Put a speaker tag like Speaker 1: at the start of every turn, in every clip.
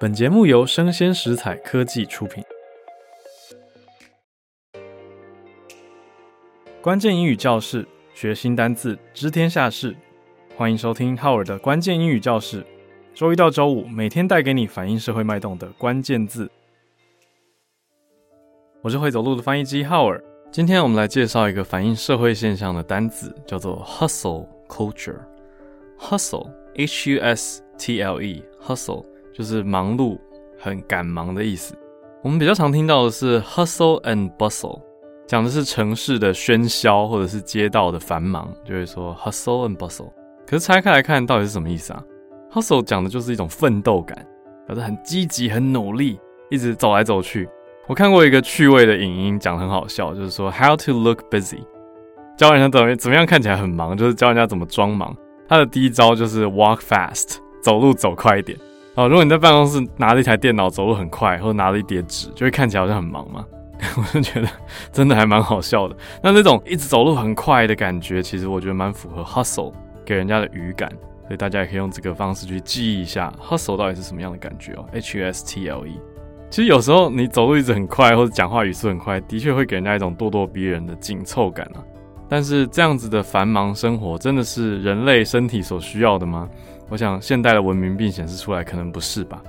Speaker 1: 本节目由生鲜食材科技出品。关键英语教室，学新单字，知天下事。欢迎收听浩尔的关键英语教室。周一到周五，每天带给你反映社会脉动的关键字。我是会走路的翻译机浩尔。今天我们来介绍一个反映社会现象的单词，叫做 hustle culture。hustle，H-U-S-T-L-E，hustle 就是忙碌、很赶忙的意思。我们比较常听到的是 hustle and bustle，讲的是城市的喧嚣或者是街道的繁忙，就会说 hustle and bustle。可是拆开来看，到底是什么意思啊？hustle 讲的就是一种奋斗感，表示很积极、很努力，一直走来走去。我看过一个趣味的影音，讲得很好笑，就是说 how to look busy，教人家怎么怎么样看起来很忙，就是教人家怎么装忙。他的第一招就是 walk fast，走路走快一点。哦，如果你在办公室拿着一台电脑走路很快，或者拿了一叠纸，就会看起来好像很忙嘛。我就觉得真的还蛮好笑的。那那种一直走路很快的感觉，其实我觉得蛮符合 hustle 给人家的语感，所以大家也可以用这个方式去记忆一下 hustle 到底是什么样的感觉哦。H U S T L E。其实有时候你走路一直很快，或者讲话语速很快，的确会给人家一种咄咄逼人的紧凑感啊。但是这样子的繁忙生活，真的是人类身体所需要的吗？我想现代的文明病显示出来，可能不是吧。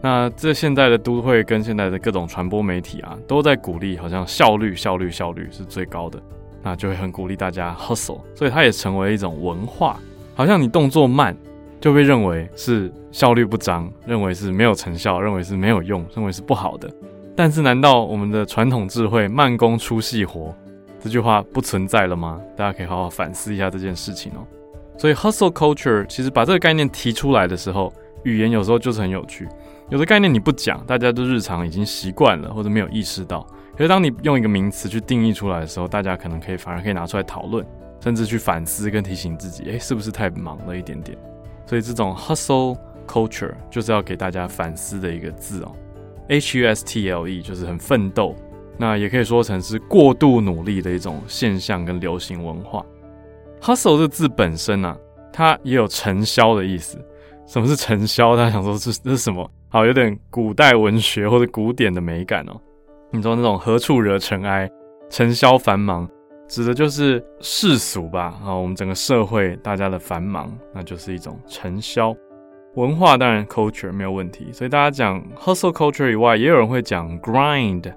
Speaker 1: 那这现代的都会跟现在的各种传播媒体啊，都在鼓励，好像效率、效率、效率是最高的，那就会很鼓励大家 hustle，所以它也成为一种文化，好像你动作慢。就被认为是效率不彰，认为是没有成效，认为是没有用，认为是不好的。但是，难道我们的传统智慧“慢工出细活”这句话不存在了吗？大家可以好好反思一下这件事情哦。所以，hustle culture 其实把这个概念提出来的时候，语言有时候就是很有趣。有的概念你不讲，大家都日常已经习惯了，或者没有意识到。可是，当你用一个名词去定义出来的时候，大家可能可以反而可以拿出来讨论，甚至去反思跟提醒自己：诶，是不是太忙了一点点？所以这种 hustle culture 就是要给大家反思的一个字哦，H U S T L E 就是很奋斗，那也可以说成是过度努力的一种现象跟流行文化。hustle 这字本身啊，它也有尘嚣的意思。什么是尘嚣？大家想说是这是什么？好，有点古代文学或者古典的美感哦。你说那种何处惹尘埃，尘嚣繁忙。指的就是世俗吧，啊，我们整个社会大家的繁忙，那就是一种尘嚣。文化当然 culture 没有问题，所以大家讲 hustle culture 以外，也有人会讲 grind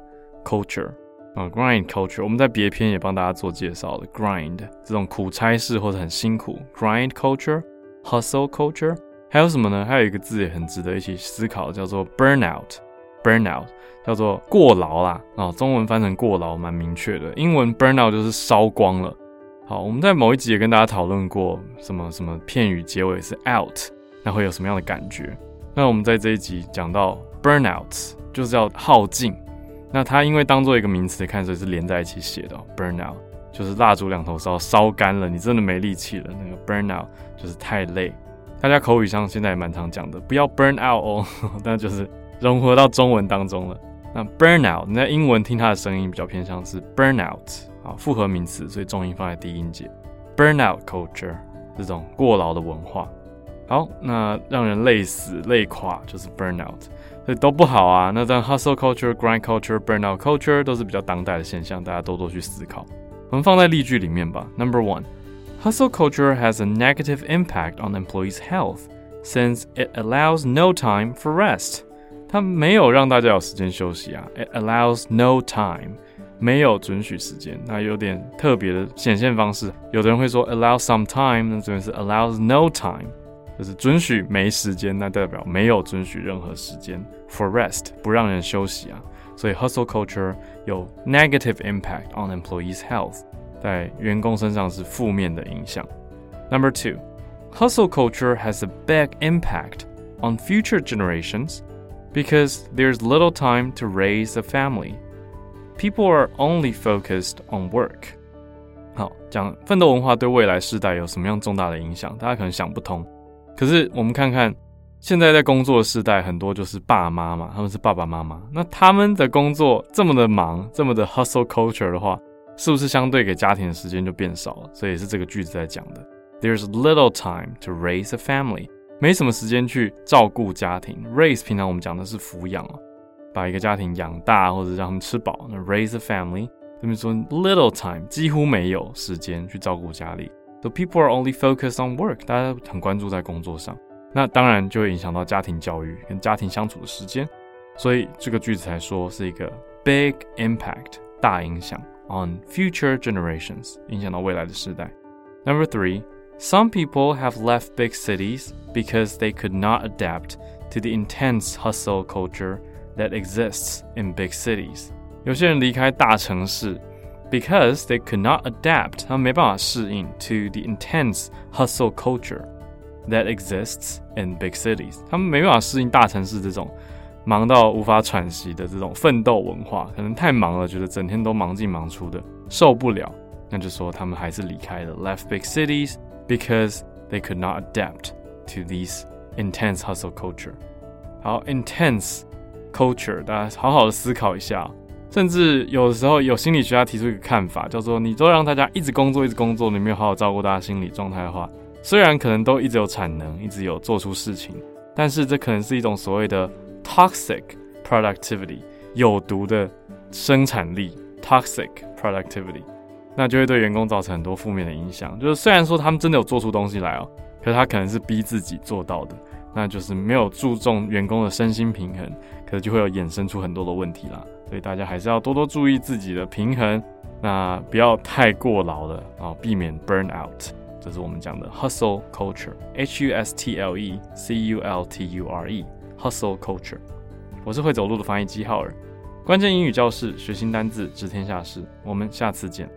Speaker 1: culture 啊，grind culture。我们在别篇也帮大家做介绍了，grind 这种苦差事或者很辛苦，grind culture，hustle culture，还有什么呢？还有一个字也很值得一起思考，叫做 burnout。burnout 叫做过劳啦，啊，中文翻成过劳蛮明确的，英文 burnout 就是烧光了。好，我们在某一集也跟大家讨论过，什么什么片语结尾是 out，那会有什么样的感觉？那我们在这一集讲到 burnout 就是要耗尽，那它因为当做一个名词看，所以是连在一起写的。burnout 就是蜡烛两头烧，烧干了，你真的没力气了。那个 burnout 就是太累，大家口语上现在也蛮常讲的，不要 burn out 哦，那就是。融合到中文当中了。那 burnout，你在英文听它的声音比较偏向是 burnout 啊，复合名词，所以重音放在低音节。burnout culture 这种过劳的文化，好，那让人累死累垮就是 burnout，所以都不好啊。那这样 hustle culture、grind culture、burnout culture 都是比较当代的现象，大家多多去思考。我们放在例句里面吧。Number one, hustle culture has a negative impact on employees' health since it allows no time for rest. 它没有让大家有时间休息啊，it allows no time，没有准许时间，那有点特别的显现方式。有的人会说 allow some time，那这边是 allows no time， 就是准许没时间，那代表没有准许任何时间 for rest，不让人休息啊。所以 hustle culture 有 negative impact on employees' health，在员工身上是负面的影响。Number two，hustle culture has a big impact on future generations。Because there's little time to raise a family, people are only focused on work. 好，讲奋斗文化对未来世代有什么样重大的影响？大家可能想不通。 可是我们看看现在在工作的世代，很多就是爸妈嘛，他们是爸爸妈妈。那他们的工作这么的忙，这么的 hustle culture 的话，是不是相对给家庭的时间就变少了？所以是这个句子在讲的。There's little time to raise a family. 没什么时间去照顾家庭。Raise 平常我们讲的是抚养哦，把一个家庭养大或者让他们吃饱。那 raise a family，这边说 little time，几乎没有时间去照顾家里。So people are only focused on work，大家很关注在工作上，那当然就会影响到家庭教育跟家庭相处的时间。所以这个句子才说是一个 big impact，大影响 on future generations，影响到未来的世代。Number three。Some people have left big cities because they could not adapt to the intense hustle culture that exists in big cities. 有些人离开大城市 ，because they could not adapt，他们没办法适应 to the intense hustle culture that exists in big cities。他们没办法适应大城市这种忙到无法喘息的这种奋斗文化，可能太忙了，觉得整天都忙进忙出的，受不了。那就说他们还是离开了，left big cities。Because they could not adapt to these intense hustle culture。好，intense culture，大家好好的思考一下。 甚至有的时候有心理学家提出一个看法，叫做你都让大家一直工作，一直工作，你没有好好照顾大家心理状态的话，虽然可能都一直有产能，一直有做出事情，但是这可能是一种所谓的 toxic productivity，有毒的生产力，toxic productivity。那就会对员工造成很多负面的影响。就是虽然说他们真的有做出东西来哦，可是他可能是逼自己做到的，那就是没有注重员工的身心平衡，可能就会有衍生出很多的问题啦。所以大家还是要多多注意自己的平衡，那不要太过劳了啊，避免 burn out。这是我们讲的 hustle culture，H U S T L E C U L T U R E，hustle culture。我是会走路的翻译机浩尔，关键英语教室，学新单字，知天下事。我们下次见。